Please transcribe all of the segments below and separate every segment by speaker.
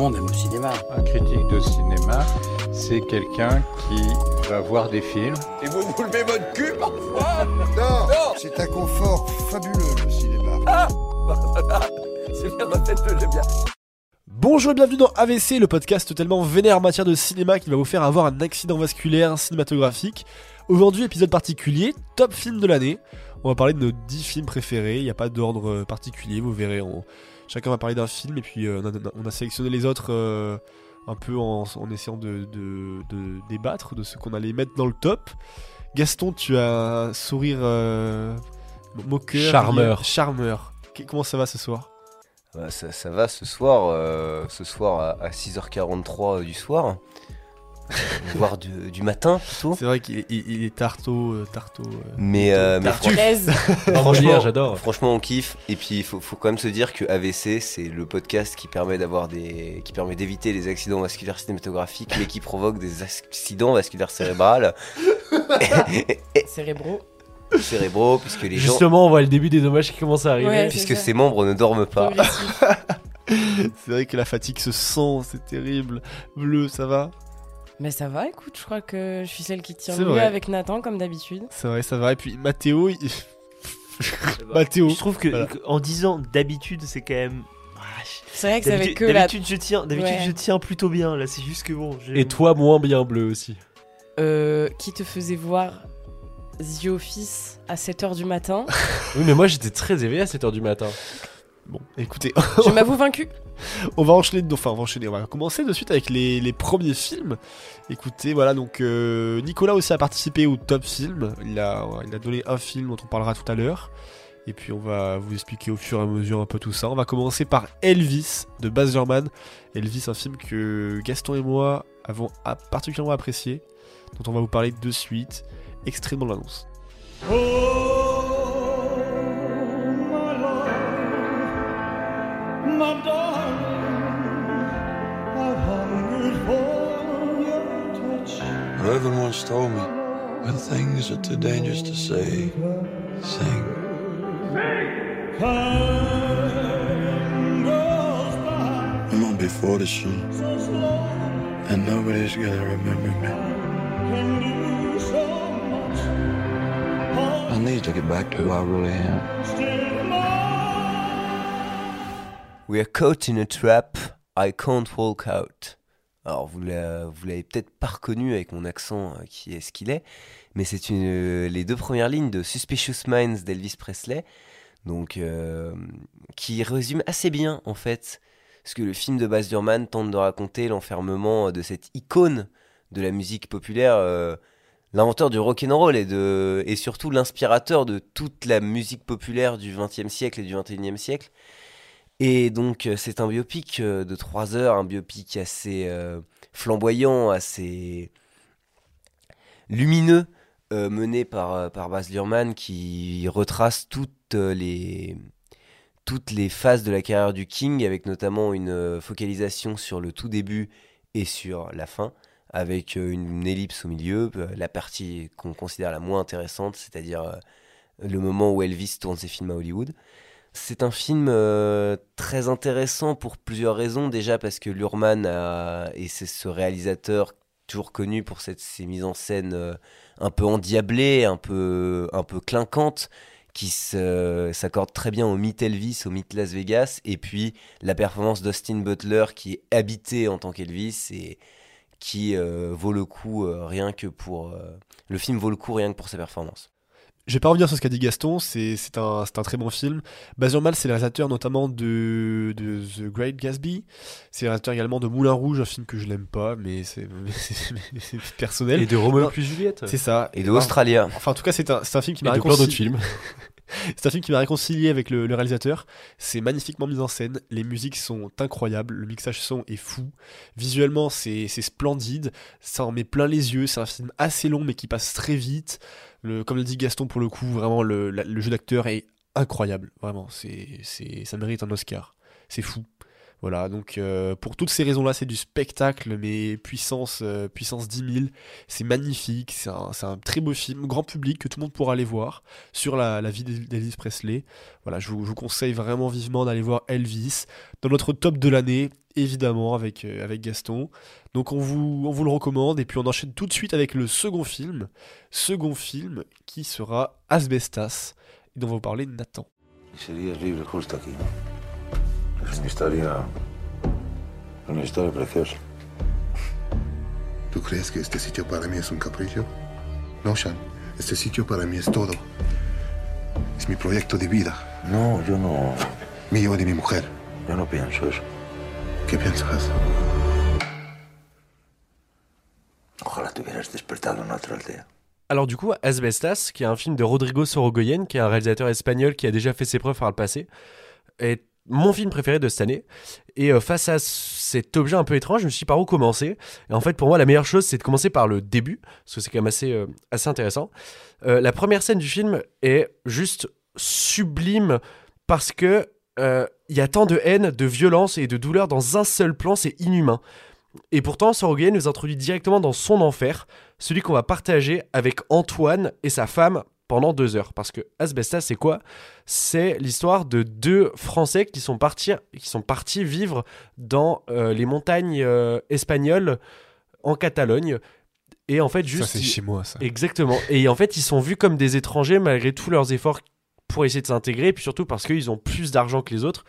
Speaker 1: monde aime le cinéma.
Speaker 2: Un critique de cinéma, c'est quelqu'un qui va voir des films.
Speaker 3: Et vous vous levez votre cul parfois
Speaker 4: Non, c'est un confort fabuleux le cinéma.
Speaker 3: Ah C'est bien, ma tête le bien.
Speaker 5: Bonjour et bienvenue dans AVC, le podcast totalement vénère en matière de cinéma qui va vous faire avoir un accident vasculaire cinématographique. Aujourd'hui, épisode particulier, top film de l'année. On va parler de nos 10 films préférés, il n'y a pas d'ordre euh, particulier, vous verrez. on- Chacun va parler d'un film et puis euh, on, a, on a sélectionné les autres euh, un peu en, en essayant de, de- de débattre de ce qu'on allait mettre dans le top. Gaston, tu as un sourire euh, moqueur.
Speaker 6: Charmeur.
Speaker 5: Charmeur. Qu- Comment ça va ce soir?
Speaker 7: Bah, ça, ça va ce soir, euh, ce soir à, à 6h43 du soir, voire du, du matin plutôt.
Speaker 5: C'est vrai qu'il est, il- il est tarto, euh, tarto. euh.
Speaker 7: Mais, euh, mais
Speaker 6: Franchement, j'adore.
Speaker 7: franchement, on kiffe. Et puis, il faut, faut quand même se dire que AVC, c'est le podcast qui permet d'avoir des, qui permet d'éviter les accidents vasculaires cinématographiques, mais qui provoque des accidents vasculaires cérébrales,
Speaker 8: cérébraux.
Speaker 7: cérébraux, puisque les gens,
Speaker 6: Justement, on voit le début des dommages qui commencent à arriver.
Speaker 8: Ouais.
Speaker 7: puisque ses membres ne dorment pas.
Speaker 5: C'est vrai que la fatigue se sent, c'est terrible. Bleu, ça va?
Speaker 8: Mais ça va, écoute, je crois que je suis celle qui tient
Speaker 5: C'est
Speaker 8: le mieux
Speaker 5: vrai.
Speaker 8: avec Nathan, comme d'habitude.
Speaker 5: C'est vrai, ça va. Et puis Mathéo, il... Mathéo.
Speaker 9: Je trouve que
Speaker 5: Voilà.
Speaker 9: en 10 ans, d'habitude, c'est quand même.
Speaker 8: C'est vrai que ça avait
Speaker 9: D'habitude,
Speaker 8: que la...
Speaker 9: d'habitude, je tiens, d'habitude,
Speaker 8: Ouais.
Speaker 9: je tiens plutôt bien. Là, c'est juste que bon. je-
Speaker 6: Et toi, moins bien bleu aussi.
Speaker 8: Euh, qui te faisait voir The Office à 7h du matin?
Speaker 6: Oui, mais moi j'étais très éveillé à 7h du matin.
Speaker 5: Bon, écoutez,
Speaker 8: je m'avoue vaincu.
Speaker 5: on va enchaîner. Enfin, on va enchaîner. On va commencer de suite avec les, premiers films. Écoutez, voilà. Donc euh, Nicolas aussi a participé au top film. Il a, donné un film dont on parlera tout à l'heure. Et puis on va vous expliquer au fur et à mesure un peu tout ça. On va commencer par Elvis de Baz. Elvis, un film que Gaston et moi avons particulièrement apprécié, dont on va vous parler de suite. De l'annonce.
Speaker 10: Reverend once told me, when things are too dangerous to say, sing. I'm gonna be 40 soon, and nobody's gonna remember me. I need to get back to who I really am.
Speaker 7: We are caught in a trap, I can't walk out. Alors vous l'a- vous l'avez peut-être pas reconnu avec mon accent euh, qui est ce qu'il est, mais c'est euh, les deux premières lignes de Suspicious Minds d'Elvis Presley, euh, qui résume assez bien en fait ce que le film de Baz Luhrmann tente de raconter, l'enfermement de cette icône de la musique populaire, l'inventeur du rock'n'roll et de et surtout l'inspirateur de toute la musique populaire du XXe siècle et du XXIe siècle. Et donc euh, c'est un biopic euh, de 3 heures, un biopic assez euh, flamboyant, assez lumineux, mené par, par Baz qui retrace toutes les, toutes les phases de la carrière du King, avec notamment une focalisation sur le tout début et sur la fin, avec une ellipse au milieu, la partie qu'on considère la moins intéressante, c'est-à-dire le moment où Elvis tourne ses films à Hollywood. C'est un film euh, très intéressant pour plusieurs raisons. Déjà parce que Luhrmann a- et c'est ce réalisateur toujours connu pour ses mises en scène euh, un peu endiablées, un peu, un peu clinquantes, qui s'accordent très bien au mythe Elvis, au mythe Las Vegas, et puis la performance d'Austin Butler qui est habité en tant qu'Elvis et qui euh, vaut le coup rien que pour... le film vaut le coup rien que pour sa performance.
Speaker 5: Je vais pas revenir sur ce qu'a dit Gaston, c'est c'est un, c'est un très bon film. Baz Luhrmann, c'est le réalisateur notamment de, de The Great Gatsby. C'est le réalisateur également de Moulin Rouge, un film que je n'aime pas, mais c'est personnel.
Speaker 6: Et de Roméo plus Juliette.
Speaker 5: C'est ça.
Speaker 7: Et de Australia.
Speaker 5: Enfin, en tout cas, c'est un, c'est un film qui m'a
Speaker 6: plein d'autres
Speaker 5: réconcilié.
Speaker 6: films.
Speaker 5: C'est un film qui m'a réconcilié avec le, le réalisateur. C'est magnifiquement mis en scène. Les musiques sont incroyables. Le mixage son est fou. Visuellement, c'est c'est splendide. Ça en met plein les yeux. C'est un film assez long, mais qui passe très vite. Comme le dit Gaston, pour le coup, vraiment, le, jeu d'acteur est incroyable. Vraiment, c'est ça mérite un Oscar. C'est fou. Voilà, donc euh, pour toutes ces raisons-là, c'est du spectacle, mais puissance, euh, puissance 10 000. C'est magnifique, c'est un, très beau film, grand public, que tout le monde pourra aller voir, sur la, vie d'El- d'Elvis Presley. Voilà, je vous, je vous conseille vraiment vivement d'aller voir Elvis. Dans notre top de l'année, évidemment, avec, euh, avec Gaston. Donc on vous, on vous le recommande, et puis on enchaîne tout de suite avec le second film. Second film qui sera Asbestas, et dont va vous parler Nathan.
Speaker 10: Serías libre justo aquí, ¿no? Es una historia. Una historia preciosa.
Speaker 1: ¿Tú crees que este sitio para mí es un capricho? No, Sean. Este sitio para mí es todo. Es mi proyecto de vida.
Speaker 10: No, yo no.
Speaker 1: Mío y de mi mujer.
Speaker 10: Yo no pienso eso.
Speaker 1: ¿Qué piensas?
Speaker 10: Ojalá te hubieras despertado en otra aldea.
Speaker 6: Alors du coup, Asbestas, qui est un film de Rodrigo Sorogoyen, qui est un réalisateur espagnol qui a déjà fait ses preuves par le passé, est mon film préféré de cette année. Et euh, face à cet objet un peu étrange, je me suis dit par où commencer? Et en fait, pour moi, la meilleure chose, c'est de commencer par le début, parce que c'est quand même assez, euh, assez intéressant. Euh, la première scène du film est juste sublime, parce que il y a tant de haine, de violence et de douleur dans un seul plan, c'est inhumain. Et pourtant, Sorogoyen nous introduit directement dans son enfer, celui qu'on va partager avec Antoine et sa femme pendant deux heures. Parce que Asbestas, c'est quoi? C'est l'histoire de deux Français qui sont partis, qui sont partis vivre dans euh, les montagnes euh, espagnoles en Catalogne. Et en fait, juste.
Speaker 5: ça, c'est
Speaker 6: ils-
Speaker 5: chez moi, ça.
Speaker 6: Exactement. Et en fait, ils sont vus comme des étrangers malgré tous leurs efforts pour essayer de s'intégrer, puis surtout parce qu'ils ont plus d'argent que les autres.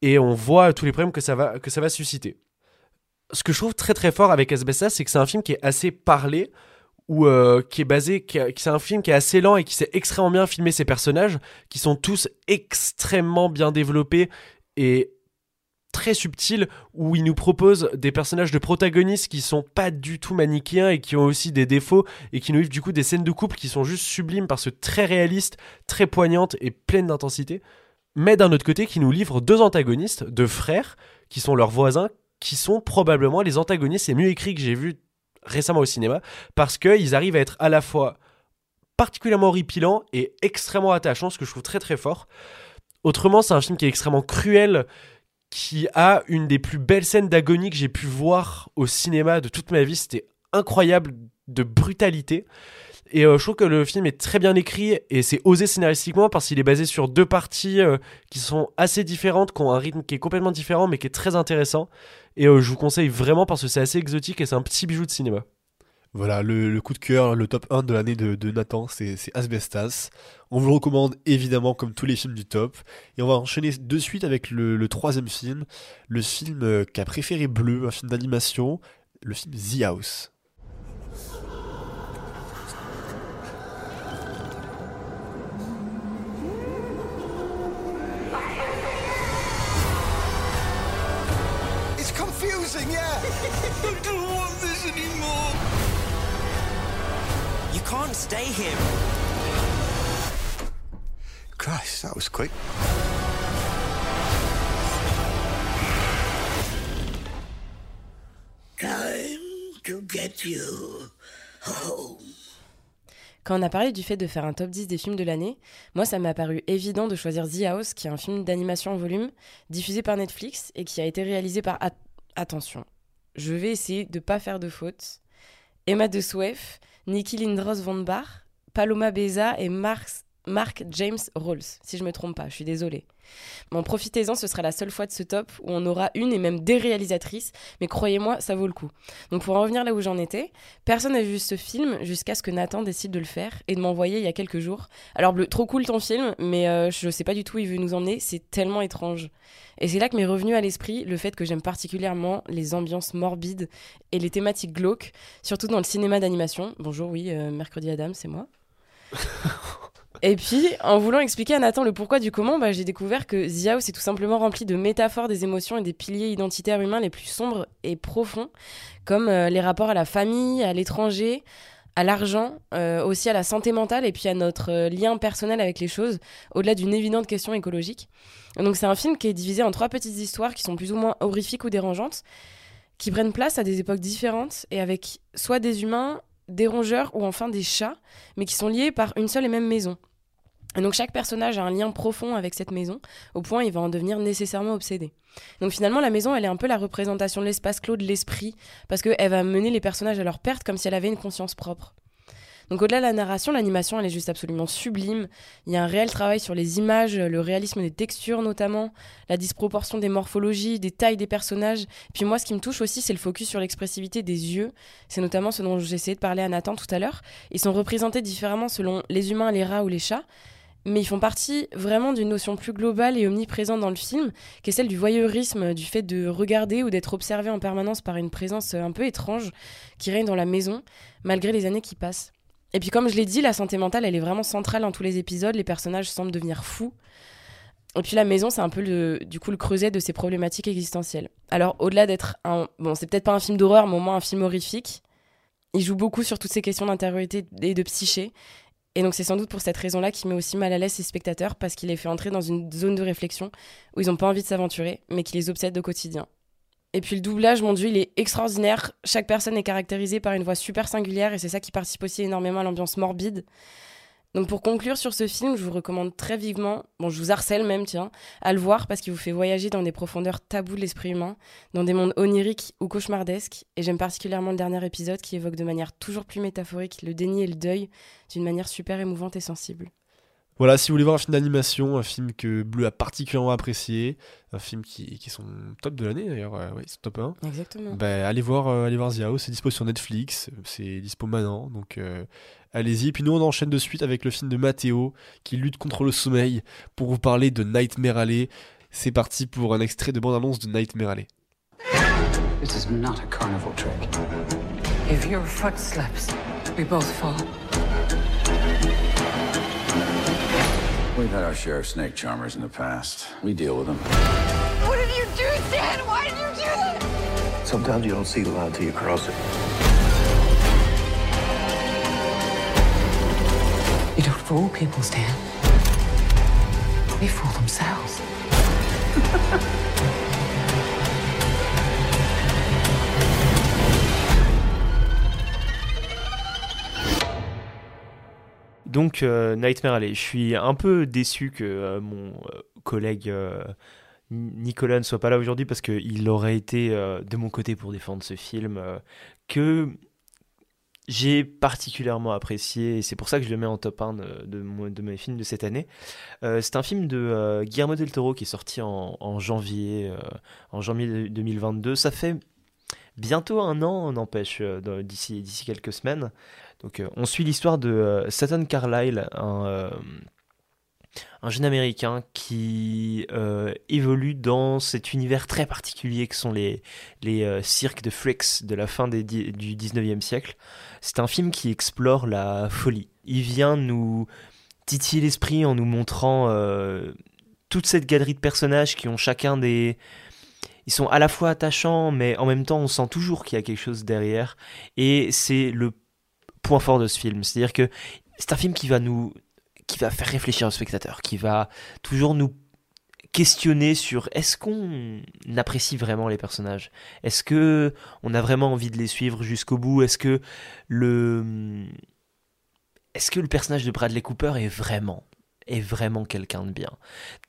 Speaker 6: Et on voit tous les problèmes que ça va, susciter. Ce que je trouve très très fort avec Asbestas, c'est que c'est un film qui est assez parlé, ou euh, qui est basé, qui- c'est un film qui est assez lent et qui sait extrêmement bien filmer ses personnages, qui sont tous extrêmement bien développés et très subtils, où il nous propose des personnages de protagonistes qui sont pas du tout manichéens et qui ont aussi des défauts et qui nous livrent du coup des scènes de couple qui sont juste sublimes parce que très réalistes, très poignantes et pleines d'intensité. Mais d'un autre côté, qui nous livrent deux antagonistes, deux frères, qui sont leurs voisins, qui sont probablement les antagonistes les mieux écrits que j'ai vus récemment au cinéma, parce qu'ils arrivent à être à la fois particulièrement horripilants et extrêmement attachants, ce que je trouve très très fort. Autrement, c'est un film qui est extrêmement cruel, qui a une des plus belles scènes d'agonie que j'ai pu voir au cinéma de toute ma vie. C'était incroyable de brutalité. Et euh, je trouve que le film est très bien écrit et c'est osé scénaristiquement parce qu'il est basé sur deux parties euh, qui sont assez différentes, qui ont un rythme qui est complètement différent mais qui est très intéressant. Et euh, je vous conseille vraiment parce que c'est assez exotique et c'est un petit bijou de cinéma.
Speaker 5: Voilà, le, coup de cœur, le top 1 de l'année de, Nathan, c'est Asbestas. On vous le recommande évidemment comme tous les films du top. Et on va enchaîner de suite avec le, troisième film, le film euh, qu'a préféré Bleu, un film d'animation, le film The House.
Speaker 11: Can't stay here.
Speaker 1: Christ, that was quick.
Speaker 11: Time to get you home.
Speaker 8: Quand on a parlé du fait de faire un top 10 des films de l'année, moi ça m'a paru évident de choisir The House, qui est un film d'animation en volume, diffusé par Netflix et qui a été réalisé par... At- Attention, je vais essayer de pas faire de fautes. Emma de Suef, Nikki Lindros von Bar, Paloma Beza et Mark, Mark James Rolls, si je me trompe pas, je suis désolée. Bon, profitez-en, ce sera la seule fois de ce top où on aura une et même des réalisatrices, mais croyez-moi, ça vaut le coup. Donc pour en revenir là où j'en étais, personne n'a vu ce film jusqu'à ce que Nathan décide de le faire et de m'envoyer il y a quelques jours. Alors Bleu, trop cool ton film, mais euh, je sais pas du tout où il veut nous emmener, c'est tellement étrange. Et c'est là que m'est revenu à l'esprit le fait que j'aime particulièrement les ambiances morbides et les thématiques glauques, surtout dans le cinéma d'animation. Bonjour, oui, euh, Mercredi Adam, c'est moi. Et puis, en voulant expliquer à Nathan le pourquoi du comment, bah, j'ai découvert que The House est tout simplement rempli de métaphores des émotions et des piliers identitaires humains les plus sombres et profonds, comme euh, les rapports à la famille, à l'étranger, à l'argent, euh, aussi à la santé mentale et puis à notre euh, lien personnel avec les choses, au-delà d'une évidente question écologique. Donc c'est un film qui est divisé en trois petites histoires qui sont plus ou moins horrifiques ou dérangeantes, qui prennent place à des époques différentes et avec soit des humains, des rongeurs ou enfin des chats, mais qui sont liés par une seule et même maison. Et donc chaque personnage a un lien profond avec cette maison, au point il va en devenir nécessairement obsédé. Donc finalement la maison elle est un peu la représentation de l'espace clos de l'esprit, parce qu'elle va mener les personnages à leur perte comme si elle avait une conscience propre. Donc au-delà de la narration, l'animation elle est juste absolument sublime. Il y a un réel travail sur les images, le réalisme des textures notamment, la disproportion des morphologies, des tailles des personnages. Puis moi ce qui me touche aussi c'est le focus sur l'expressivité des yeux. C'est notamment ce dont j'ai essayé de parler à Nathan tout à l'heure. Ils sont représentés différemment selon les humains, les rats ou les chats. Mais ils font partie vraiment d'une notion plus globale et omniprésente dans le film, qui est celle du voyeurisme, du fait de regarder ou d'être observé en permanence par une présence un peu étrange qui règne dans la maison, malgré les années qui passent. Et puis comme je l'ai dit, la santé mentale, elle est vraiment centrale dans tous les épisodes, les personnages semblent devenir fous. Et puis la maison, c'est un peu le, du coup le creuset de ces problématiques existentielles. Alors au-delà d'être un... Bon, c'est peut-être pas un film d'horreur, mais au moins un film horrifique. Il joue beaucoup sur toutes ces questions d'intériorité et de psyché. Et donc c'est sans doute pour cette raison-là qu'il met aussi mal à l'aise ses spectateurs, parce qu'il les fait entrer dans une zone de réflexion où ils n'ont pas envie de s'aventurer, mais qui les obsède au quotidien. Et puis le doublage, mon dieu, il est extraordinaire. Chaque personne est caractérisée par une voix super singulière et c'est ça qui participe aussi énormément à l'ambiance morbide. Donc pour conclure sur ce film, je vous recommande très vivement, bon je vous harcèle même tiens, à le voir parce qu'il vous fait voyager dans des profondeurs taboues de l'esprit humain, dans des mondes oniriques ou cauchemardesques. Et j'aime particulièrement le dernier épisode qui évoque de manière toujours plus métaphorique le déni et le deuil d'une manière super émouvante et sensible.
Speaker 5: Voilà, si vous voulez voir un film d'animation, un film que Bleu a particulièrement apprécié, un film qui, qui est son top de l'année d'ailleurs, euh, oui, c'est top 1.
Speaker 8: Exactement.
Speaker 5: Ben, allez voir, euh, allez voir The House, c'est dispo sur Netflix, c'est dispo maintenant, donc euh, allez-y. Puis nous on enchaîne de suite avec le film de Matteo qui lutte contre le sommeil pour vous parler de Nightmare Alley. C'est parti pour un extrait de bande-annonce de Nightmare Alley.
Speaker 12: This is not a carnival trick. If your foot slips, we both fall.
Speaker 10: We've had our share of snake charmers in the past. We deal with them.
Speaker 12: What did you do, Stan? Why did you do that?
Speaker 13: Sometimes you don't see the line till you cross it.
Speaker 12: You don't fool people, Stan. They fool themselves.
Speaker 9: Donc, euh, Nightmare Alley, je suis un peu déçu que euh, mon euh, collègue Nicolas ne soit pas là aujourd'hui parce qu'il aurait été de mon côté pour défendre ce film que j'ai particulièrement apprécié et c'est pour ça que je le mets en top 1 de, mes films de cette année. C'est un film de Guillermo del Toro qui est sorti en, janvier, en janvier 2022. Ça fait bientôt un an, n'empêche, d'ici quelques semaines. Donc, euh, on suit l'histoire de euh, Satan Carlyle, un, euh, un jeune américain qui évolue dans cet univers très particulier que sont les, cirques de freaks de la fin du 19e siècle. C'est un film qui explore la folie. Il vient nous titiller l'esprit en nous montrant toute cette galerie de personnages qui ont chacun des... Ils sont à la fois attachants, mais en même temps, on sent toujours qu'il y a quelque chose derrière. Et c'est le point fort de ce film. C'est-à-dire que c'est un film qui va nous, qui va faire réfléchir le spectateur, qui va toujours nous questionner sur est-ce qu'on apprécie vraiment les personnages? Est-ce que on a vraiment envie de les suivre jusqu'au bout? Est-ce que le est-ce que le personnage de Bradley Cooper est vraiment est vraiment quelqu'un de bien.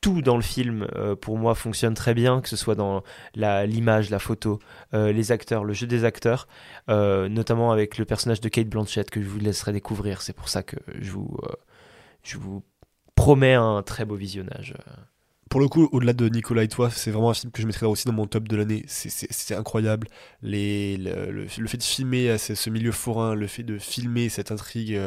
Speaker 9: Tout dans le film, euh, pour moi, fonctionne très bien, que ce soit dans l'image, la, photo, euh, les acteurs, le jeu des acteurs, euh, notamment avec le personnage de Kate Blanchett que je vous laisserai découvrir. C'est pour ça que je vous, promets un très beau visionnage.
Speaker 5: Pour le coup, au-delà de Nicolas et toi, c'est vraiment un film que je mettrais aussi dans mon top de l'année. C'est- incroyable. Le, fait de filmer ce, ce milieu forain, le fait de filmer cette intrigue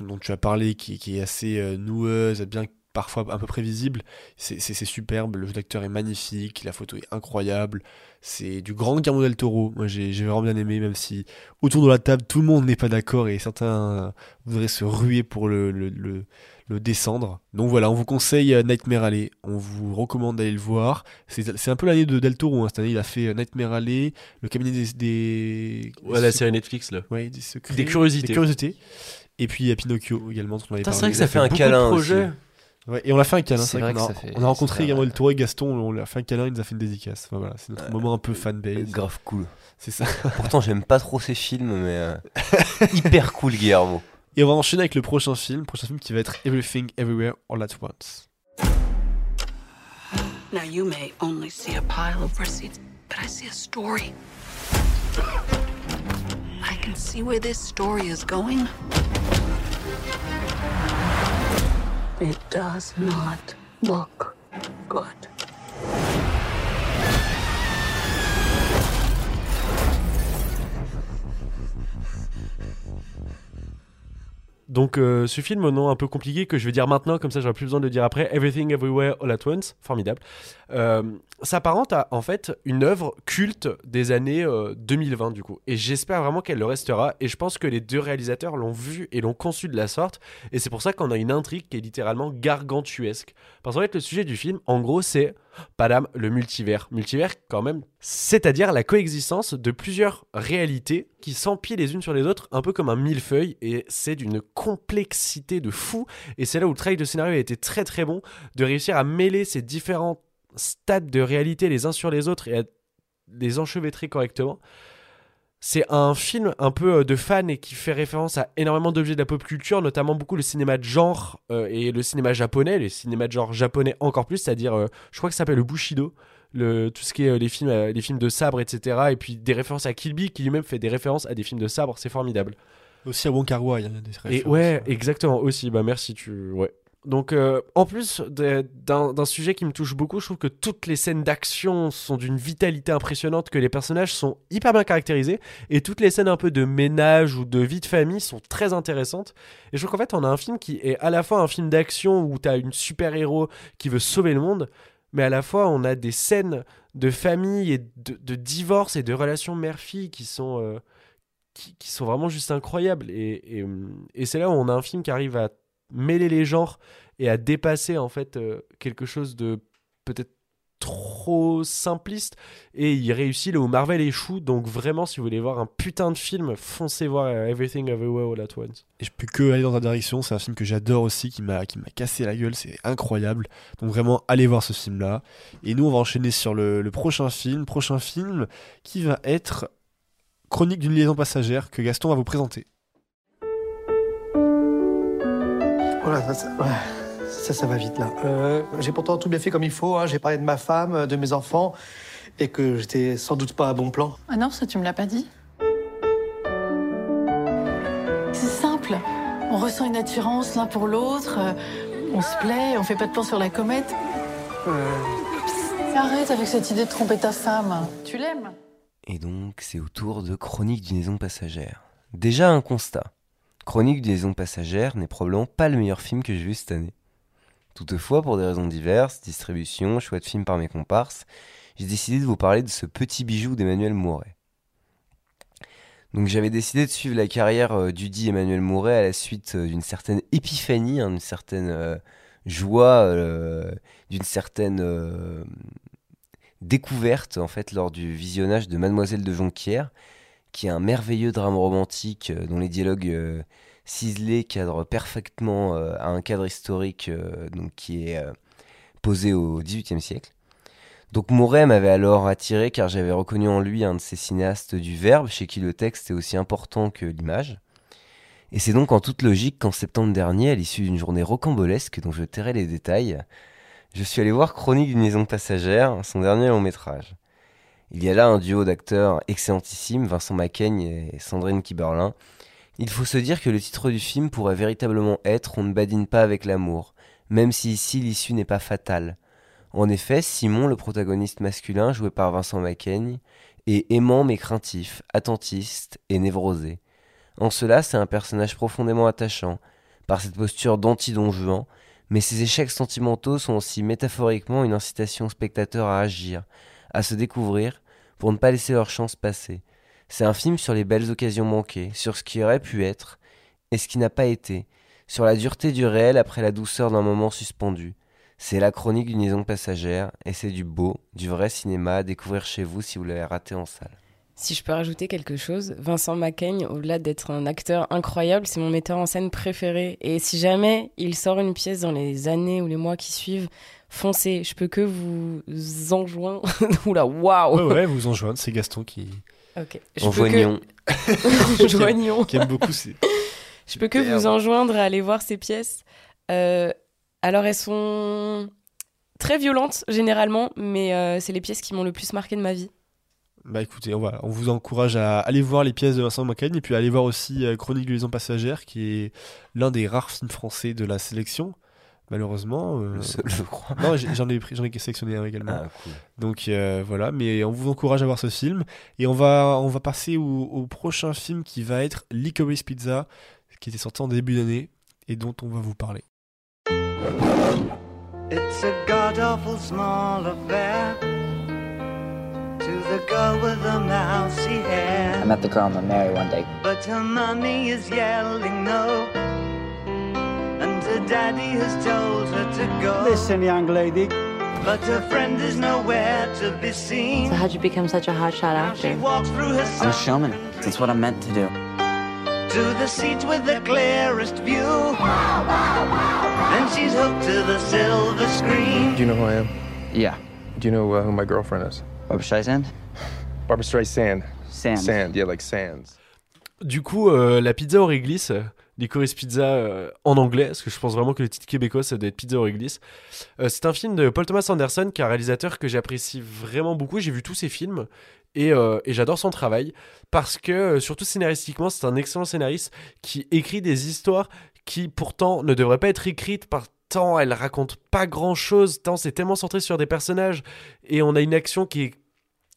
Speaker 5: dont tu as parlé, qui, qui est assez euh, noueuse, bien parfois un peu prévisible, c'est superbe. Le jeu d'acteur est magnifique, la photo est incroyable. C'est du grand Guillermo del Toro. Moi, j'ai vraiment bien aimé, même si autour de la table, tout le monde n'est pas d'accord et certains voudraient se ruer pour le, le, le- le descendre. Donc voilà, on vous conseille euh, Nightmare Alley. On vous recommande d'aller le voir. C'est un peu l'année de Del Toro. hein. Cette année, il a fait euh, Nightmare Alley, le cabinet des. des
Speaker 6: Ouais, la série Netflix, là.
Speaker 5: Ouais, des secrets.
Speaker 6: Des curiosités.
Speaker 5: Des curiosités. Et puis il y a Pinocchio également, dont on avait
Speaker 7: Putain, c'est vrai que ça fait un câlin aussi.
Speaker 5: Ouais, et on l'a fait un câlin.
Speaker 7: C'est vrai
Speaker 5: qu'on
Speaker 7: que
Speaker 5: a,
Speaker 7: ça fait-
Speaker 5: on a rencontré également
Speaker 7: vrai.
Speaker 5: Toro et Gaston. On lui a fait un câlin, il nous a fait une dédicace. Enfin, voilà, c'est notre moment un peu fanbase.
Speaker 7: Grave cool.
Speaker 5: C'est ça.
Speaker 7: Pourtant, j'aime pas trop ces films, mais euh, hyper cool, Guillermo.
Speaker 5: Et on va enchaîner avec le prochain film, prochain film qui va être Everything Everywhere All at Once.
Speaker 14: Now, you may only see a pile of receipts, but I see a story. Can see where this story is going. It does not look good.
Speaker 6: Donc euh, ce film au nom un peu compliqué que je vais dire maintenant, comme ça j'aurai plus besoin de le dire après, Everything Everywhere All at Once, formidable, euh, s'apparente à en fait une œuvre culte des années euh, 2020 du coup. Et j'espère vraiment qu'elle le restera. Et je pense que les deux réalisateurs l'ont vu et l'ont conçu de la sorte. Et c'est pour ça qu'on a une intrigue qui est littéralement gargantuesque. Parce qu'en fait le sujet du film, en gros, c'est Padam, le multivers. Multivers quand même, c'est-à-dire la coexistence de plusieurs réalités qui s'empilent les unes sur les autres, un peu comme un millefeuille, et c'est d'une complexité de fou. Et c'est là où le travail de scénario a été très très bon, de réussir à mêler ces différents stades de réalité les uns sur les autres et à les enchevêtrer correctement. C'est un film un peu euh, de fan et qui fait référence à énormément d'objets de la pop culture, notamment beaucoup le cinéma de genre euh, et le cinéma japonais, le cinéma de genre japonais encore plus, c'est-à-dire, euh, je crois que ça s'appelle le Bushido, le, tout ce qui est euh, les films, les films de sabre, etc. Et puis des références à Kill Bill qui lui-même fait des références à des films de sabre, c'est formidable.
Speaker 5: Aussi à Wong Kar Wai, il y a des références.
Speaker 6: Et ouais, exactement aussi. Bah merci, tu ouais. Donc euh, en plus d'un sujet qui me touche beaucoup, je trouve que toutes les scènes d'action sont d'une vitalité impressionnante, que les personnages sont hyper bien caractérisés et toutes les scènes un peu de ménage ou de vie de famille sont très intéressantes. Et je trouve qu'en fait on a un film qui est à la fois un film d'action où t'as une super héros qui veut sauver le monde, mais à la fois on a des scènes de famille et de, divorce et de relations mère-fille qui sont euh, qui, sont vraiment juste incroyables. Et, et c'est là où on a un film qui arrive à mêler les genres et à dépasser en fait euh, quelque chose de peut-être trop simpliste et il réussit là où Marvel échoue donc vraiment si vous voulez voir un putain de film foncez voir Everything Everywhere All At Once
Speaker 5: Et je peux que aller dans ta direction. C'est un film que j'adore aussi, qui m'a qui m'a cassé la gueule. C'est incroyable. Donc vraiment, allez voir ce film-là. Et nous, on va enchaîner sur le prochain film. Prochain film qui va être Chronique d'une liaison passagère que Gaston va vous présenter.
Speaker 15: Voilà, ça, ça, ça, ça va vite là. Euh, j'ai pourtant tout bien fait comme il faut. hein. J'ai parlé de ma femme, de mes enfants, et que j'étais sans doute pas à bon plan.
Speaker 16: Ah non, ça tu me l'as pas dit. C'est simple. On ressent une attirance l'un pour l'autre. euh, On se plaît, on fait pas de plan sur la comète. Arrête avec cette idée de tromper ta femme. Tu l'aimes
Speaker 7: Et donc, c'est au tour de Chronique d'une liaison passagère. Déjà un constat. Chronique d'une liaison passagère n'est probablement pas le meilleur film que j'ai vu cette année. Toutefois, pour des raisons diverses, distribution, choix de film par mes comparses, j'ai décidé de vous parler de ce petit bijou d'Emmanuel Mouret. Donc j'avais décidé de suivre la carrière euh, du dit Emmanuel Mouret à la suite euh, d'une certaine épiphanie, hein, d'une certaine euh, joie, euh, d'une certaine découverte en fait lors du visionnage de Mademoiselle de Jonquière, qui est un merveilleux drame romantique euh, dont les dialogues euh, ciselés cadrent parfaitement euh, à un cadre historique euh, donc qui est euh, posé au XVIIIe siècle. Donc Mouret m'avait alors attiré car j'avais reconnu en lui un de ces cinéastes du verbe chez qui le texte est aussi important que l'image. Et c'est donc en toute logique qu'en septembre dernier, à l'issue d'une journée rocambolesque dont je tairai les détails, je suis allé voir Chronique d'une liaison passagère, son dernier long métrage. Il y a là un duo d'acteurs excellentissime, Vincent Macaigne et Sandrine Kiberlin. Il faut se dire que le titre du film pourrait véritablement être On ne badine pas avec l'amour, même si ici l'issue n'est pas fatale. En effet, Simon, le protagoniste masculin, joué par Vincent Macaigne, est aimant mais craintif, attentiste et névrosé. En cela, c'est un personnage profondément attachant, par cette posture d'anti-don mais ses échecs sentimentaux sont aussi métaphoriquement une incitation au spectateur à agir, à se découvrir, pour ne pas laisser leur chance passer. C'est un film sur les belles occasions manquées, sur ce qui aurait pu être, et ce qui n'a pas été, sur la dureté du réel après la douceur d'un moment suspendu. C'est la chronique d'une liaison passagère, et c'est du beau, du vrai cinéma à découvrir chez vous si vous l'avez raté en salle.
Speaker 8: Si je peux rajouter quelque chose, Vincent Macaigne, au-delà d'être un acteur incroyable, c'est mon metteur en scène préféré. Et si jamais il sort une pièce dans les années ou les mois qui suivent, foncez. Je peux que vous enjoindre. Oula, waouh
Speaker 5: Ouais, ouais, vous enjoindre. C'est Gaston qui.
Speaker 8: Ok.
Speaker 7: En joignons.
Speaker 8: Que... Joignons.
Speaker 5: Qui aime beaucoup ces.
Speaker 8: Je peux que vous enjoindre à aller voir ces pièces. Euh, alors, elles sont très violentes, généralement, mais euh, c'est les pièces qui m'ont le plus marqué de ma vie.
Speaker 5: Bah écoutez, on, va, on vous encourage à aller voir les pièces de Vincent Macaigne et puis à aller voir aussi euh, Chronique de liaison passagère qui est l'un des rares films français de la sélection. Malheureusement. euh,
Speaker 7: Le seul, je crois.
Speaker 5: Non, j'en ai, pris- j'en ai sélectionné un également.
Speaker 7: Ah, cool.
Speaker 5: Donc euh, voilà, mais on vous encourage à voir ce film. Et on va, on va passer au, au prochain film qui va être Licorice Pizza, qui était sorti en début d'année et dont on va vous parler.
Speaker 17: It's a god awful small affair to the girl with the mousy hair.
Speaker 18: I met the girl I'm gonna marry one day.
Speaker 17: But her mommy is yelling no, her daddy has told her to go.
Speaker 19: Listen, young lady.
Speaker 17: But her friend is nowhere to be seen.
Speaker 20: So how'd you become such a hotshot actor?
Speaker 17: Walks through her
Speaker 18: I'm a showman. That's what I'm meant to do.
Speaker 17: to the seat with the clearest view. Then she's hooked to the silver screen.
Speaker 21: Do you know who I am?
Speaker 18: Yeah.
Speaker 21: Do you know uh, who my girlfriend is?
Speaker 18: Barbara Streisand?
Speaker 21: Barbara Streisand.
Speaker 18: Sand.
Speaker 21: Sand, yeah, like sands.
Speaker 6: Du coup, euh, la pizza au réglisse, euh, Licorice Pizza euh, en anglais, parce que je pense vraiment que le titre québécois, ça doit être Pizza au réglisse. Euh, c'est un film de Paul Thomas Anderson, qui est un réalisateur que j'apprécie vraiment beaucoup. J'ai vu tous ses films et, euh, j'adore son travail, parce que, surtout scénaristiquement, c'est un excellent scénariste qui écrit des histoires qui pourtant ne devraient pas être écrites par tant elles racontent pas grand chose, tant c'est tellement centré sur des personnages et on a une action qui est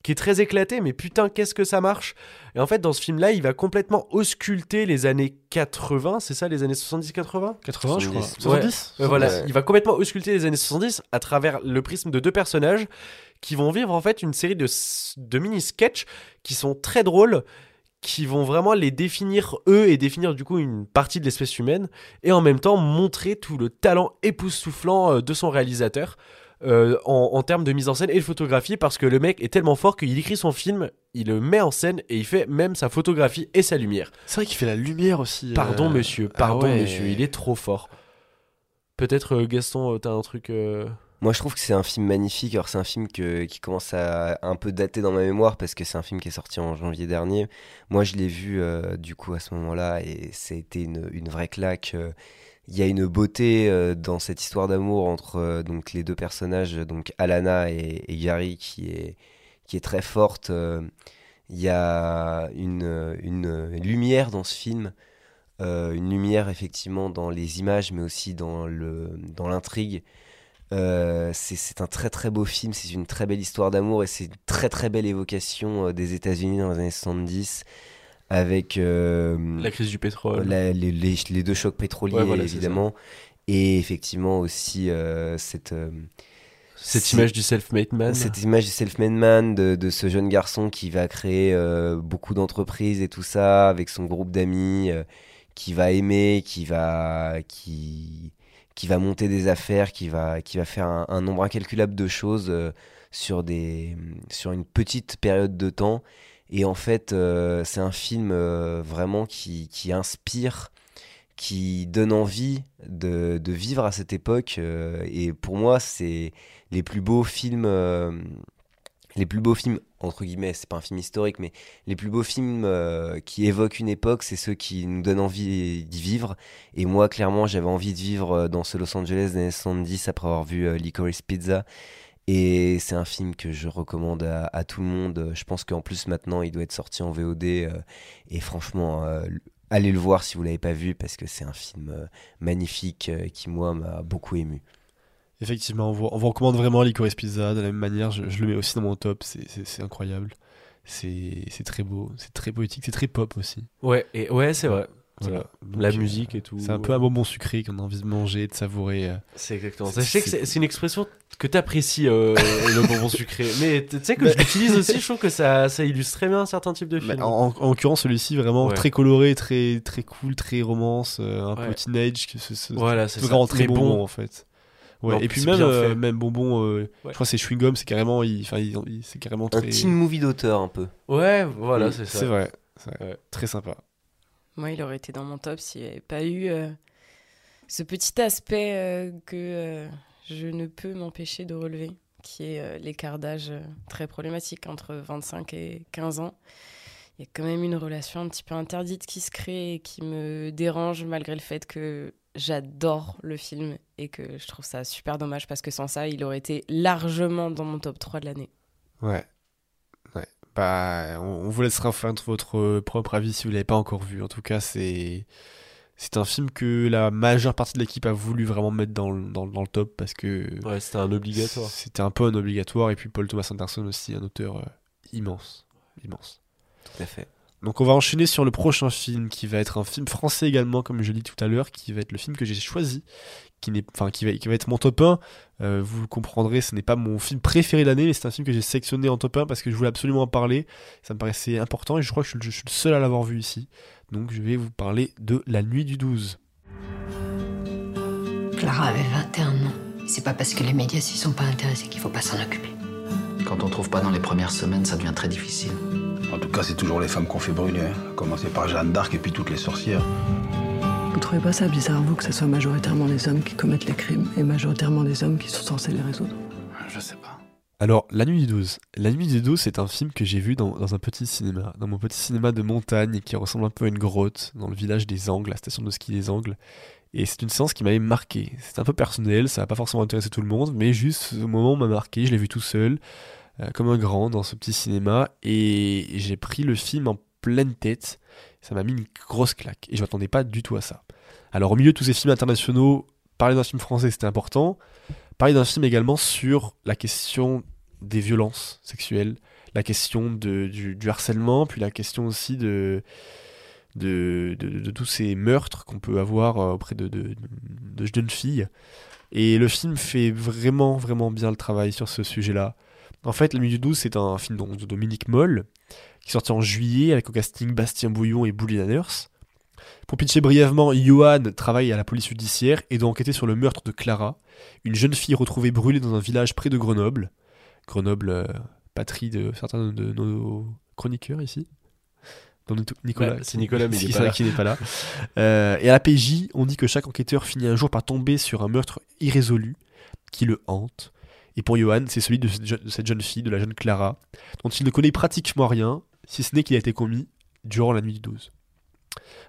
Speaker 6: qui est très éclaté, mais putain, qu'est-ce que ça marche? Et en fait, dans ce film-là, il va complètement ausculter les années 80, c'est ça, les années 70-80
Speaker 5: 80, je crois.
Speaker 6: 70
Speaker 5: 70
Speaker 6: Ouais, voilà,
Speaker 7: Ouais.
Speaker 6: il va complètement ausculter les années 70 à travers le prisme de deux personnages qui vont vivre en fait une série de, de mini-sketchs qui sont très drôles, qui vont vraiment les définir eux et définir du coup une partie de l'espèce humaine, et en même temps montrer tout le talent époustouflant euh, de son réalisateur. Euh, en, en termes de mise en scène et de photographie parce que le mec est tellement fort qu'il écrit son film, il le met en scène et il fait même sa photographie et sa lumière.
Speaker 5: C'est vrai qu'il fait la lumière aussi. euh,
Speaker 6: Pardon monsieur,
Speaker 5: ah
Speaker 6: pardon
Speaker 5: ouais.
Speaker 6: monsieur, il est trop fort. Peut-être euh, Gaston, t'as un truc... euh,
Speaker 7: Moi, je trouve que c'est un film magnifique. Alors, c'est un film que, qui commence à un peu dater dans ma mémoire parce que c'est un film qui est sorti en janvier dernier. Moi, je l'ai vu euh, du coup à ce moment-là et c'était une, une vraie claque. euh. Il y a une beauté euh, dans cette histoire d'amour entre euh, donc les deux personnages, donc Alana et, Gary, qui est, qui est très forte. euh. Il y a une, une lumière dans ce film. Euh, une lumière effectivement dans les images, mais aussi dans dans l'intrigue. Euh, c'est un très très beau film, c'est une très belle histoire d'amour et c'est une très très belle évocation euh, des États-Unis dans les années 70 avec euh,
Speaker 6: La crise du pétrole.
Speaker 7: la- les, les- les deux chocs pétroliers
Speaker 6: Ouais, voilà, c'est
Speaker 7: évidemment et effectivement aussi euh, cette euh,
Speaker 6: Cette image du self-made man.
Speaker 7: cette image du self-made man de, de ce jeune garçon qui va créer euh, beaucoup d'entreprises et tout ça avec son groupe d'amis euh, qui va aimer qui va qui qui va monter des affaires qui va qui va faire un, un nombre incalculable de choses euh, sur des sur une petite période de temps et en fait euh, c'est un film euh, vraiment qui inspire qui donne envie de, vivre à cette époque. euh, et pour moi, c'est les plus beaux films. les plus beaux films, entre guillemets, c'est pas un film historique, mais les plus beaux films qui évoquent une époque, c'est ceux qui nous donnent envie d'y vivre. Et moi, clairement, j'avais envie de vivre dans ce Los Angeles des années 70 après avoir vu Licorice Pizza. Et c'est un film que je recommande à, à tout le monde. Je pense qu'en plus, maintenant, il doit être sorti en VOD. euh, et franchement, euh, allez le voir si vous l'avez pas vu, parce que c'est un film euh, magnifique euh, qui, moi, m'a beaucoup ému.
Speaker 5: Effectivement, on vous, on vous recommande vraiment Licorice Pizza de la même manière. Je, je le mets aussi dans mon top. C'est- incroyable. C'est c'est très beau, c'est très poétique, c'est très pop aussi.
Speaker 6: Ouais, et ouais, c'est vrai.
Speaker 5: Voilà.
Speaker 6: La musique et tout.
Speaker 5: C'est un peu un bonbon sucré qu'on a envie de manger, de savourer. euh.
Speaker 6: C'est exactement ça. Je sais que c'est une expression que t'apprécies, euh, le bonbon sucré. Mais tu sais que je l'utilise aussi, je trouve que ça, ça illustre très bien un certain type de film.
Speaker 5: En, en l'occurrence, celui-ci, vraiment
Speaker 6: Ouais.
Speaker 5: très coloré, très, très cool, très romance, euh, un
Speaker 6: Ouais.
Speaker 5: peu teenage. que ce- ce-
Speaker 6: Voilà, c'est
Speaker 5: vraiment très bonbon
Speaker 6: bon.
Speaker 5: en fait. Ouais. Et puis même, euh, même bonbon, euh,
Speaker 6: Ouais.
Speaker 5: je crois que c'est chewing gum, c'est carrément, il, enfin, il- il- c'est carrément
Speaker 7: Un
Speaker 5: très.
Speaker 7: teen movie d'auteur, un peu.
Speaker 6: Ouais, voilà, c'est ça.
Speaker 5: C'est vrai, c'est vrai. très sympa.
Speaker 8: Moi, il aurait été dans mon top s'il n'y avait pas eu euh, ce petit aspect euh, que euh, je ne peux m'empêcher de relever, qui est l'écart d'âge très problématique entre 25 et 15 ans. Il y a quand même une relation un petit peu interdite qui se crée et qui me dérange malgré le fait que j'adore le film et que je trouve ça super dommage parce que sans ça, il aurait été largement dans mon top 3 de l'année.
Speaker 5: Ouais. Bah, on, on vous laissera faire votre propre avis si vous l'avez pas encore vu. En tout cas, c'est c'est un film que la majeure partie de l'équipe a voulu vraiment mettre dans le, dans, dans le top parce que
Speaker 6: Ouais, c'était un obligatoire.
Speaker 5: C'était un peu un obligatoire et puis Paul Thomas Anderson aussi, un auteur euh, immense, immense.
Speaker 7: Tout à fait.
Speaker 5: Donc on va enchaîner sur le prochain film qui va être un film français également, comme je l'ai dit tout à l'heure, qui va être le film que j'ai choisi, qui, n'est, enfin, qui, va, qui va être mon top 1. Euh, vous le comprendrez, ce n'est pas mon film préféré de l'année, mais c'est un film que j'ai sélectionné en top 1 parce que je voulais absolument en parler. Ça me paraissait important et je crois que je, suis le- je suis le seul à l'avoir vu ici. Donc je vais vous parler de La Nuit du 12.
Speaker 19: Clara avait 21 ans. C'est pas parce que les médias s'y sont pas intéressés qu'il faut pas s'en occuper.
Speaker 22: Quand on trouve pas dans les premières semaines, ça devient très difficile.
Speaker 10: En tout cas, c'est toujours les femmes qu'on fait brûler. hein. À commencer par Jeanne d'Arc et puis toutes les sorcières.
Speaker 23: Vous trouvez pas ça bizarre, vous, que ce soit majoritairement les hommes qui commettent les crimes et majoritairement les hommes qui sont censés les résoudre?
Speaker 10: Je sais pas.
Speaker 5: Alors, La Nuit du 12. La Nuit du 12, c'est un film que j'ai vu dans, dans un petit cinéma, dans mon petit cinéma de montagne qui ressemble un peu à une grotte, dans le village des Angles, la station de ski des Angles. Et c'est une séance qui m'avait marqué. C'est un peu personnel, ça va pas forcément intéresser tout le monde, mais juste ce moment m'a marqué, je l'ai vu tout seul, euh, comme un grand dans ce petit cinéma, et j'ai pris le film en pleine tête. Ça m'a mis une grosse claque, et je m'attendais pas du tout à ça. Alors, au milieu de tous ces films internationaux, parler d'un film français, c'était important. Parler d'un film également sur la question des violences sexuelles, la question du, harcèlement, puis la question aussi de, tous ces meurtres qu'on peut avoir euh, auprès de jeunes filles. Et le film fait vraiment, vraiment bien le travail sur ce sujet-là. En fait, La Nuit du 12, c'est un film de Dominique Moll, qui est sorti en juillet avec au casting Bastien Bouillon et Bully Lanners. Pour pitcher brièvement, Johan travaille à la police judiciaire et doit enquêter sur le meurtre de Clara, une jeune fille retrouvée brûlée dans un village près de Grenoble. Grenoble, euh, patrie de certains de nos chroniqueurs ici. Nicolas,
Speaker 6: c'est Nicolas, mais il
Speaker 5: qui n'est pas là. Euh, et à la PJ, on dit que chaque enquêteur finit un jour par tomber sur un meurtre irrésolu qui le hante. Et pour Johan, c'est celui de cette, jeune, fille, de la jeune Clara, dont il ne connaît pratiquement rien, si ce n'est qu'il a été commis durant la nuit du 12.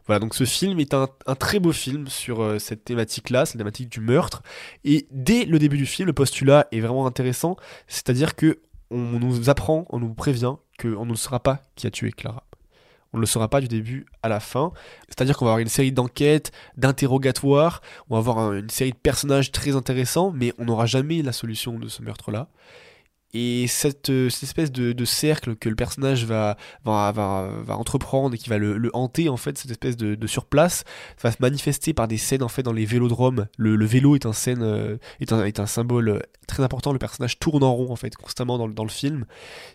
Speaker 5: Voilà, donc ce film est un, un très beau film sur euh, cette thématique-là, cette thématique du meurtre. Et dès le début du film, le postulat est vraiment intéressant, c'est-à-dire que on nous apprend, on nous prévient qu'on ne saura pas qui a tué Clara. On ne le saura pas du début à la fin. C'est-à-dire qu'on va avoir une série d'enquêtes, d'interrogatoires, on va avoir un- une série de personnages très intéressants, mais on n'aura jamais la solution de ce meurtre-là. Et cette, euh, espèce de, cercle que le personnage va, entreprendre et qui va le, hanter, en fait, cette espèce de, surplace, va se manifester par des scènes en fait dans les vélodromes. Le, vélo est un, scène, euh, est, un, est un symbole euh, très important. Le personnage tourne en rond en fait constamment dans, le- dans le film.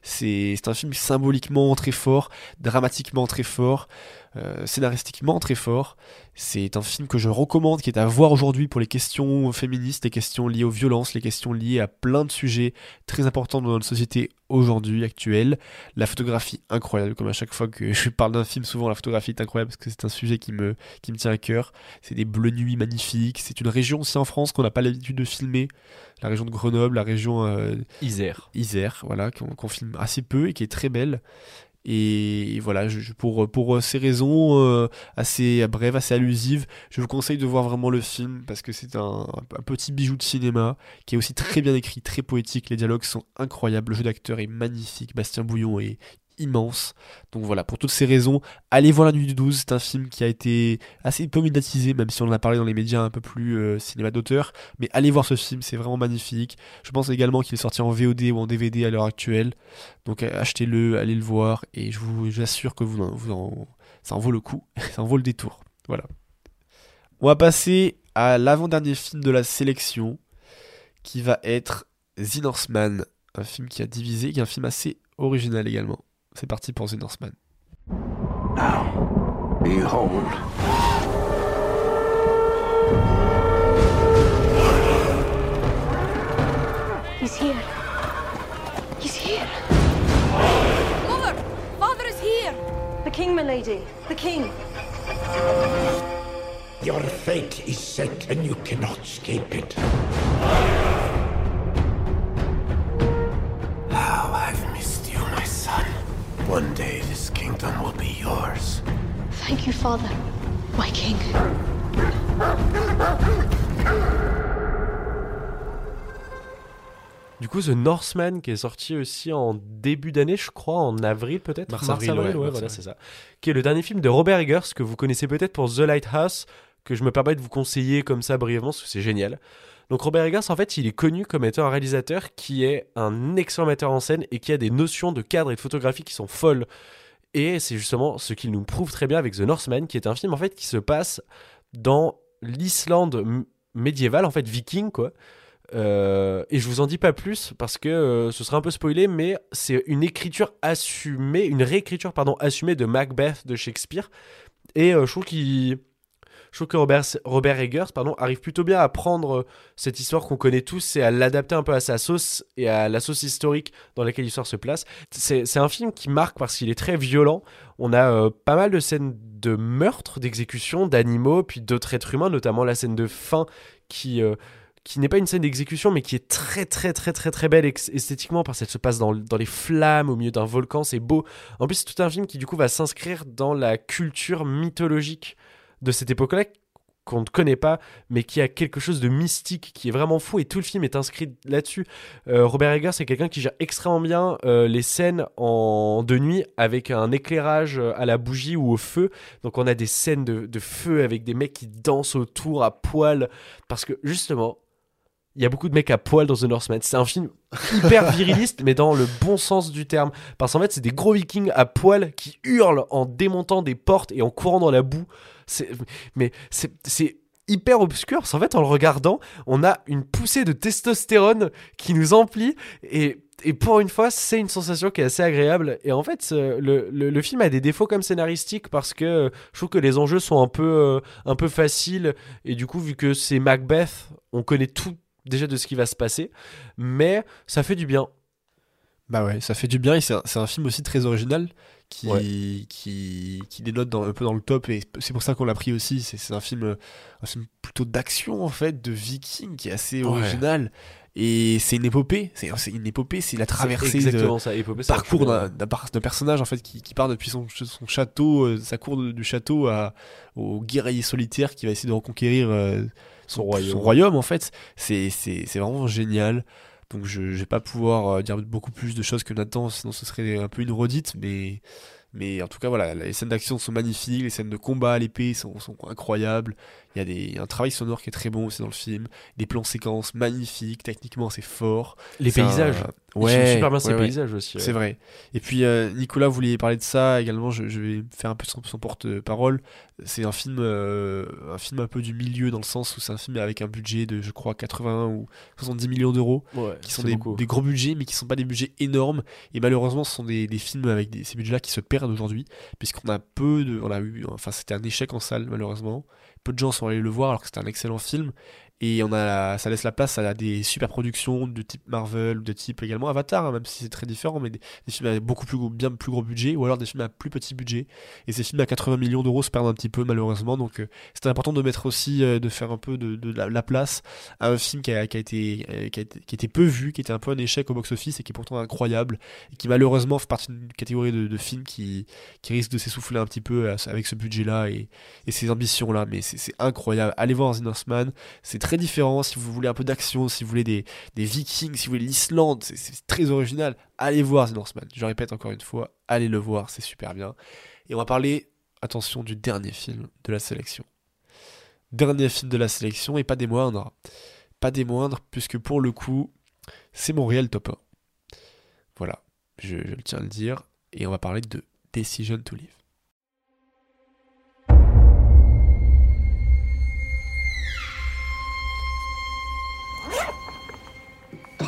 Speaker 5: C'est un film symboliquement très fort, dramatiquement très fort, euh, scénaristiquement très fort. C'est un film que je recommande, qui est à voir aujourd'hui pour les questions féministes, les questions liées aux violences, les questions liées à plein de sujets très importants dans notre société aujourd'hui, actuelle. La photographie incroyable, comme à chaque fois que je parle d'un film, souvent la photographie est incroyable parce que c'est un sujet qui me, qui me tient à cœur. C'est des bleus nuits magnifiques. C'est une région aussi en France qu'on n'a pas l'habitude de filmer. La région de Grenoble, la région euh,
Speaker 6: Isère.
Speaker 5: Isère, voilà, qu'on qu'on filme assez peu et qui est très belle. Et voilà, pour, pour ces raisons euh, assez brèves, assez allusives, je vous conseille de voir vraiment le film parce que c'est un, un petit bijou de cinéma qui est aussi très bien écrit, très poétique. Les dialogues sont incroyables, le jeu d'acteur est magnifique, Bastien Bouillon est immense. Donc voilà, pour toutes ces raisons, allez voir La Nuit du 12. C'est un film qui a été assez peu médiatisé, même si on en a parlé dans les médias un peu plus euh, cinéma d'auteur. Mais allez voir ce film, c'est vraiment magnifique. Je pense également qu'il est sorti en VOD ou en DVD à l'heure actuelle. Donc euh, achetez-le, allez le voir, et je vous j'assure que vous, ça en vaut le coup, ça en vaut le détour. Voilà. On va passer à l'avant-dernier film de la sélection, qui va être The Northman, un film qui a divisé, qui est un film assez original également. C'est parti pour The Northman.
Speaker 10: Behold.
Speaker 24: He's here. He's here.
Speaker 25: Mother! Father is here!
Speaker 24: The king, my lady. The king.
Speaker 11: Your fate is set and you cannot escape it. Kingdom will be yours.
Speaker 24: Thank you, father. My king.
Speaker 6: Du coup, The Northman, qui est sorti aussi en début d'année, je crois, en avril peut-être.
Speaker 5: Mars-avril, ouais,
Speaker 6: ouais,
Speaker 5: mars-avril.
Speaker 6: voilà, c'est ça. Qui est le dernier film de Robert Eggers, que vous connaissez peut-être pour The Lighthouse, que je me permets de vous conseiller comme ça brièvement, parce que c'est génial. Donc Robert Eggers, en fait, il est connu comme étant un réalisateur qui est un excellent metteur en scène et qui a des notions de cadre et de photographie qui sont folles. Et c'est justement ce qu'il nous prouve très bien avec The Northman, qui est un film en fait qui se passe dans l'Islande médiévale, en fait viking quoi. Euh, et je vous en dis pas plus parce que euh, ce serait un peu spoilé, mais c'est une écriture assumée, une réécriture pardon assumée de Macbeth de Shakespeare. Et euh, je trouve qu'il je trouve que Robert, Robert Eggers arrive plutôt bien à prendre euh, cette histoire qu'on connaît tous et à l'adapter un peu à sa sauce et à la sauce historique dans laquelle l'histoire se place. C'est un film qui marque parce qu'il est très violent. On a euh, pas mal de scènes de meurtre, d'exécution, d'animaux, puis d'autres êtres humains, notamment la scène de fin qui... euh, qui n'est pas une scène d'exécution, mais qui est très très très très très belle esthétiquement parce qu'elle se passe dans, dans les flammes au milieu d'un volcan, c'est beau. En plus, c'est tout un film qui du coup va s'inscrire dans la culture mythologique de cette époque-là qu'on ne connaît pas, mais qui a quelque chose de mystique, qui est vraiment fou, et tout le film est inscrit là-dessus. Euh, Robert Eggers, c'est quelqu'un qui gère extrêmement bien euh, les scènes en de nuit avec un éclairage euh, à la bougie ou au feu. Donc on a des scènes de, de feu avec des mecs qui dansent autour à poil, parce que justement, il y a beaucoup de mecs à poil dans The Northman. C'est un film hyper viriliste, mais dans le bon sens du terme. Parce qu'en fait, c'est des gros vikings à poil qui hurlent en démontant des portes et en courant dans la boue. Mais c'est hyper obscur. Qu'en fait, en le regardant, on a une poussée de testostérone qui nous emplit. Et, et pour une fois, c'est une sensation qui est assez agréable. Et en fait, le, le- le film a des défauts comme scénaristiques parce que euh, je trouve que les enjeux sont un peu, euh, un peu faciles. Et du coup, vu que c'est Macbeth, on connaît tout déjà de ce qui va se passer. Mais ça fait du bien.
Speaker 5: Bah ouais, ça fait du bien et c'est un, film aussi très original qui,
Speaker 6: Ouais.
Speaker 5: qui, qui dénote dans, un peu dans le top et c'est pour ça qu'on l'a pris aussi. C'est un film, un film plutôt d'action en fait, de viking qui est assez
Speaker 6: Ouais.
Speaker 5: original. Et c'est une épopée, c'est une épopée, c'est la traversée
Speaker 6: exactement
Speaker 5: de
Speaker 6: ça, épopée,
Speaker 5: parcours d'un personnage en fait qui, qui part depuis son, son château, euh, sa cour de- du château à, au guerrier solitaire qui va essayer de reconquérir euh,
Speaker 6: Son royaume.
Speaker 5: royaume, en fait. C'est c'est- c'est vraiment génial. Donc je, je vais pas pouvoir euh, dire beaucoup plus de choses que Nathan, sinon ce serait un peu une redite, mais, mais en tout cas voilà, les scènes d'action sont magnifiques, les scènes de combat à l'épée sont, sont incroyables, il y a des, un travail sonore qui est très bon aussi dans le film, des plans séquences magnifiques, techniquement c'est fort.
Speaker 6: Les
Speaker 5: un-
Speaker 6: paysages. Ils
Speaker 5: Ouais,
Speaker 6: sont super bien, ces
Speaker 5: ouais, ouais.
Speaker 6: paysages aussi, ouais.
Speaker 5: C'est vrai. Et puis euh, Nicolas voulait parler de ça également, je, je vais faire un peu son, son porte-parole. C'est un film, euh, un film un peu du milieu dans le sens où c'est un film avec un budget de je crois 80 ou 70 millions d'euros, qui sont des, gros budgets mais qui sont pas des budgets énormes. Et malheureusement ce sont des, des films avec des- ces budgets-là qui se perdent aujourd'hui puisqu'on a peu de, on a eu, enfin c'était un échec en salle malheureusement. Peu de gens sont allés le voir alors que c'était un excellent film. Et on a ça laisse la place à des super productions de type Marvel, de type également Avatar, hein, même si c'est très différent, mais des, films avec beaucoup plus gros, bien plus gros budget, ou alors des films à plus petit budget. Et ces films à 80 millions d'euros se perdent un petit peu malheureusement, donc euh, c'était important de mettre aussi, euh, de faire un peu de, la, la place à un film qui a, qui a été, euh, qui, a été, était peu vu, qui était un peu un échec au box-office et qui est pourtant incroyable, et qui malheureusement fait partie d'une catégorie de, films qui, qui risque de s'essouffler un petit peu à- avec ce budget-là et, et ces ambitions-là, mais c'est c'est incroyable. Allez voir Northman, c'est différent si vous voulez un peu d'action, si vous voulez des, vikings, si vous voulez l'Islande, c'est- c'est très original. Allez voir The Northman, je répète encore une fois, allez le voir, c'est super bien. Et on va parler, attention, du dernier film de la sélection. Dernier film de la sélection et pas des moindres. Pas des moindres, puisque pour le coup, c'est mon réel top 1. Voilà, je, je le tiens à le dire. Et on va parler de Decision to Live.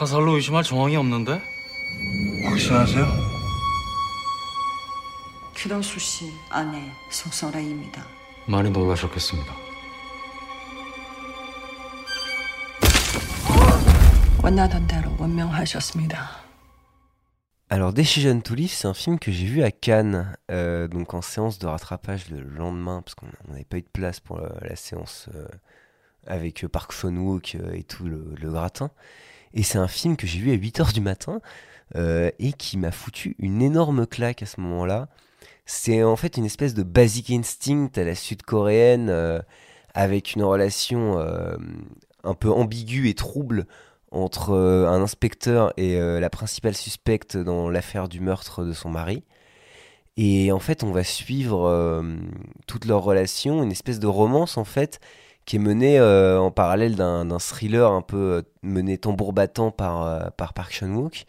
Speaker 26: 타살로 의심할 정황이 없는데?
Speaker 10: 확신하세요?
Speaker 27: 규동수 씨 아내 송설아입니다.
Speaker 26: 많이 놀라셨겠습니다.
Speaker 23: 원하던 대로 원명하셨습니다.
Speaker 7: Alors, Decision to Live, c'est un film que j'ai vu à Cannes, euh, donc en séance de rattrapage le lendemain, parce qu'on on n'avait pas eu de place pour la, la séance euh, avec euh, Park Chan-wook euh, et tout le, le gratin. Et c'est un film que j'ai vu à 8h du matin euh, et qui m'a foutu une énorme claque à ce moment-là. C'est en fait une espèce de basic instinct à la sud-coréenne euh, avec une relation euh, un peu ambiguë et trouble entre un inspecteur et la principale suspecte dans l'affaire du meurtre de son mari. Et en fait, on va suivre toute leur relation, une espèce de romance en fait, qui est menée euh, en parallèle d'un thriller un peu euh, mené tambour battant par, euh, par Park Chan-wook.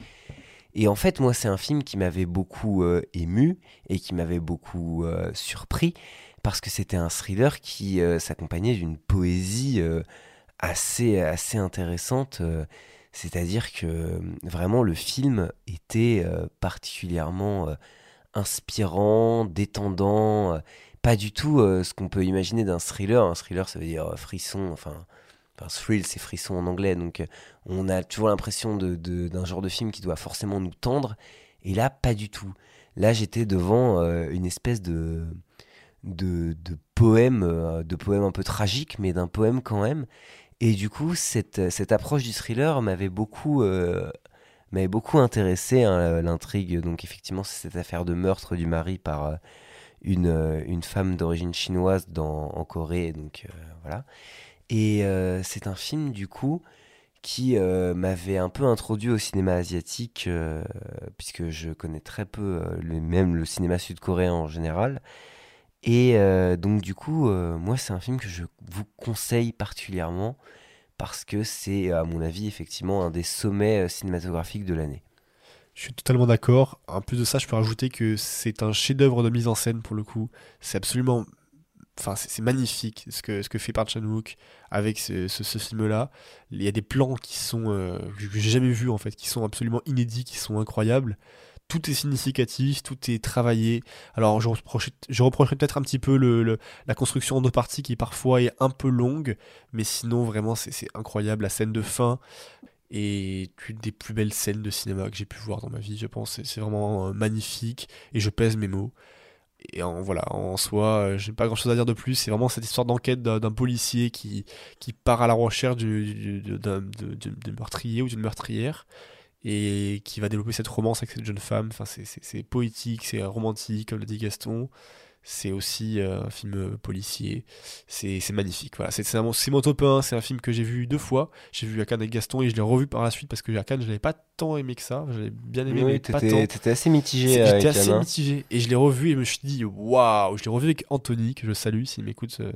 Speaker 7: Et en fait, moi, c'est un film qui m'avait beaucoup ému et qui m'avait beaucoup surpris parce que c'était un thriller qui s'accompagnait d'une poésie assez, assez intéressante. C'est-à-dire que vraiment le film était particulièrement inspirant, détendant, pas du tout euh, ce qu'on peut imaginer d'un thriller. Un thriller, ça veut dire euh, frisson, enfin, enfin thrill, c'est frisson en anglais. Donc euh, on a toujours l'impression de- de- d'un genre de film qui doit forcément nous tendre. Et là, pas du tout. Là, j'étais devant une espèce de, de, de poème, de poème un peu tragique, mais d'un poème quand même. Et du coup, cette, cette approche du thriller m'avait beaucoup, m'avait beaucoup intéressé. hein, L'intrigue, donc effectivement, c'est cette affaire de meurtre du mari par une, euh, une femme d'origine chinoise dans, en Corée. Donc euh, voilà. Et euh, c'est un film, du coup, qui m'avait un peu introduit au cinéma asiatique, puisque je connais très peu, même le cinéma sud-coréen en général. Et donc du coup, moi c'est un film que je vous conseille particulièrement parce que c'est à mon avis effectivement un des sommets cinématographiques de l'année.
Speaker 5: Je suis totalement d'accord. En plus de ça, je peux rajouter que c'est un chef-d'œuvre de mise en scène pour le coup. C'est absolument. Enfin, c'est magnifique ce que, ce que fait Park Chan-wook avec ce, ce- film-là. Il y a des plans qui sont. euh, que j'ai jamais vus en fait, qui sont absolument inédits, qui sont incroyables. Tout est significatif, tout est travaillé. Alors, je reprocherais, je reprocherais peut-être un petit peu le, la construction en deux parties qui parfois est un peu longue, mais sinon, vraiment, c'est incroyable. La scène de fin, et une des plus belles scènes de cinéma que j'ai pu voir dans ma vie, je pense. C'est- vraiment euh, magnifique et je pèse mes mots. Et en, voilà, en soi, euh, j'ai pas grand chose à dire de plus. C'est vraiment cette histoire d'enquête d'un policier qui, qui part à la recherche du, du- du- meurtrier ou d'une meurtrière et qui va développer cette romance avec cette jeune femme. Enfin, c'est poétique, c'est romantique, comme l'a dit Gaston. C'est aussi euh, un film euh, policier. C'est magnifique. Voilà, c'est mon top 1. C'est un film que j'ai vu deux fois. J'ai vu à Cannes avec Gaston et je l'ai revu par la suite parce que à Cannes, je l'avais pas tant aimé que ça. J'avais bien aimé,
Speaker 7: Oui,
Speaker 5: mais pas tant.
Speaker 7: t'étais assez mitigé
Speaker 5: J'étais assez
Speaker 7: hein.
Speaker 5: mitigé. Et je l'ai revu et je me suis dit, waouh! Je l'ai revu avec Anthony, que je salue s'il m'écoute euh,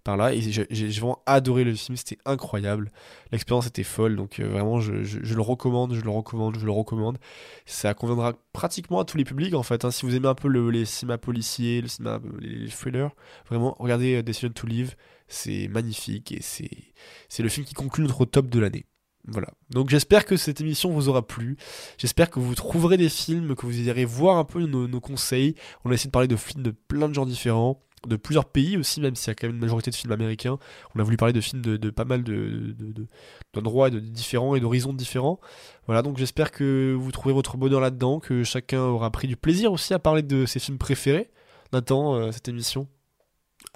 Speaker 5: par là. Et j'ai vraiment adoré le film. C'était incroyable. L'expérience était folle. Donc euh, vraiment, je, je- le recommande, je le recommande, je le recommande. Ça conviendra pratiquement à tous les publics en fait. hein. Si vous aimez un peu le- les cinémas policiers, le cinéma, les, thrillers, vraiment, regardez euh, Decision to Live. C'est magnifique et c'est c'est le film qui conclut notre top de l'année. Voilà. Donc j'espère que cette émission vous aura plu. J'espère que vous trouverez des films, que vous irez voir un peu nos, nos conseils. On a essayé de parler de films de plein de genres différents, de plusieurs pays aussi, même s'il y a quand même une majorité de films américains. On a voulu parler de films de, pas mal de, de- de- d'endroits différents et d'horizons différents. Voilà, donc j'espère que vous trouverez votre bonheur là-dedans, que chacun aura pris du plaisir aussi à parler de ses films préférés. Nathan, euh, cette émission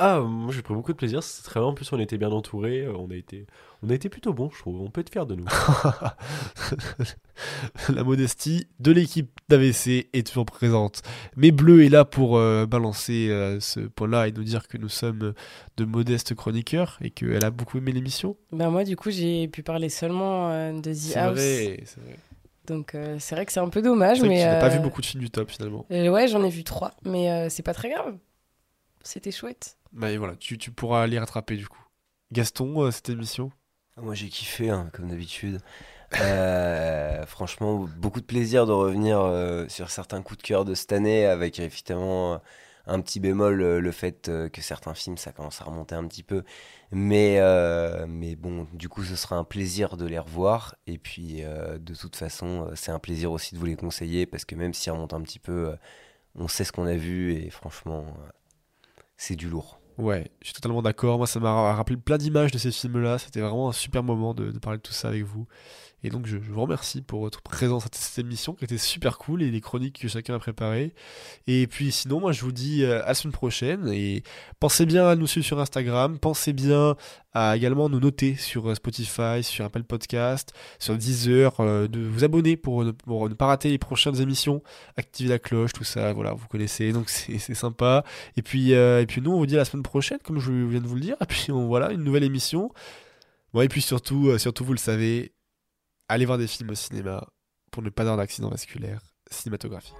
Speaker 6: Ah, moi j'ai pris beaucoup de plaisir, c'est très bien. En plus, on était bien entourés, euh, on a été, on a été plutôt bons, je trouve. On peut être fiers de nous.
Speaker 5: la modestie de l'équipe d'AVC est toujours présente. Mais Bleu est là pour euh, balancer euh, ce point-là et nous dire que nous sommes de modestes chroniqueurs et qu'elle a beaucoup aimé l'émission.
Speaker 8: Ben moi, du coup, j'ai pu parler seulement euh, de The
Speaker 5: C'est
Speaker 8: House.
Speaker 5: vrai, c'est vrai.
Speaker 8: Donc euh, c'est vrai que c'est un peu dommage, mais
Speaker 5: que tu n'as pas vu beaucoup de films du top finalement.
Speaker 8: euh, ouais, j'en ai vu trois, mais euh, c'est pas très grave. C'était chouette.
Speaker 5: Bah et voilà, tu, tu pourras les rattraper du coup. Gaston, euh, cette émission?
Speaker 7: Moi j'ai kiffé, hein, comme d'habitude. Euh, franchement, beaucoup de plaisir de revenir euh, sur certains coups de cœur de cette année, avec évidemment un petit bémol, euh, le fait euh, que certains films, ça commence à remonter un petit peu. Mais, euh, mais bon, du coup, ce sera un plaisir de les revoir. Et puis, euh, de toute façon, c'est un plaisir aussi de vous les conseiller, parce que même s'ils remontent un petit peu, euh, on sait ce qu'on a vu, et franchement, euh, c'est du lourd.
Speaker 5: Ouais, je suis totalement d'accord. Moi, ça m'a rappelé plein d'images de ces films-là. C'était vraiment un super moment de, parler de tout ça avec vous. Et donc, je, vous remercie pour votre présence à cette émission qui était super cool et les chroniques que chacun a préparées. Et puis, sinon, moi, je vous dis euh, à la semaine prochaine. Et pensez bien à nous suivre sur Instagram. Pensez bien à également nous noter sur euh, Spotify, sur Apple Podcast, sur Deezer, euh, de vous abonner pour ne, pas rater les prochaines émissions, activer la cloche, tout ça. Voilà, vous connaissez. Donc, c'est sympa. Et puis, et puis, nous, on vous dit à la semaine prochaine, comme je viens de vous le dire. Et puis, on, voilà, une nouvelle émission. Et puis surtout, surtout, vous le savez, allez voir des films au cinéma pour ne pas avoir d'accident vasculaire cinématographique.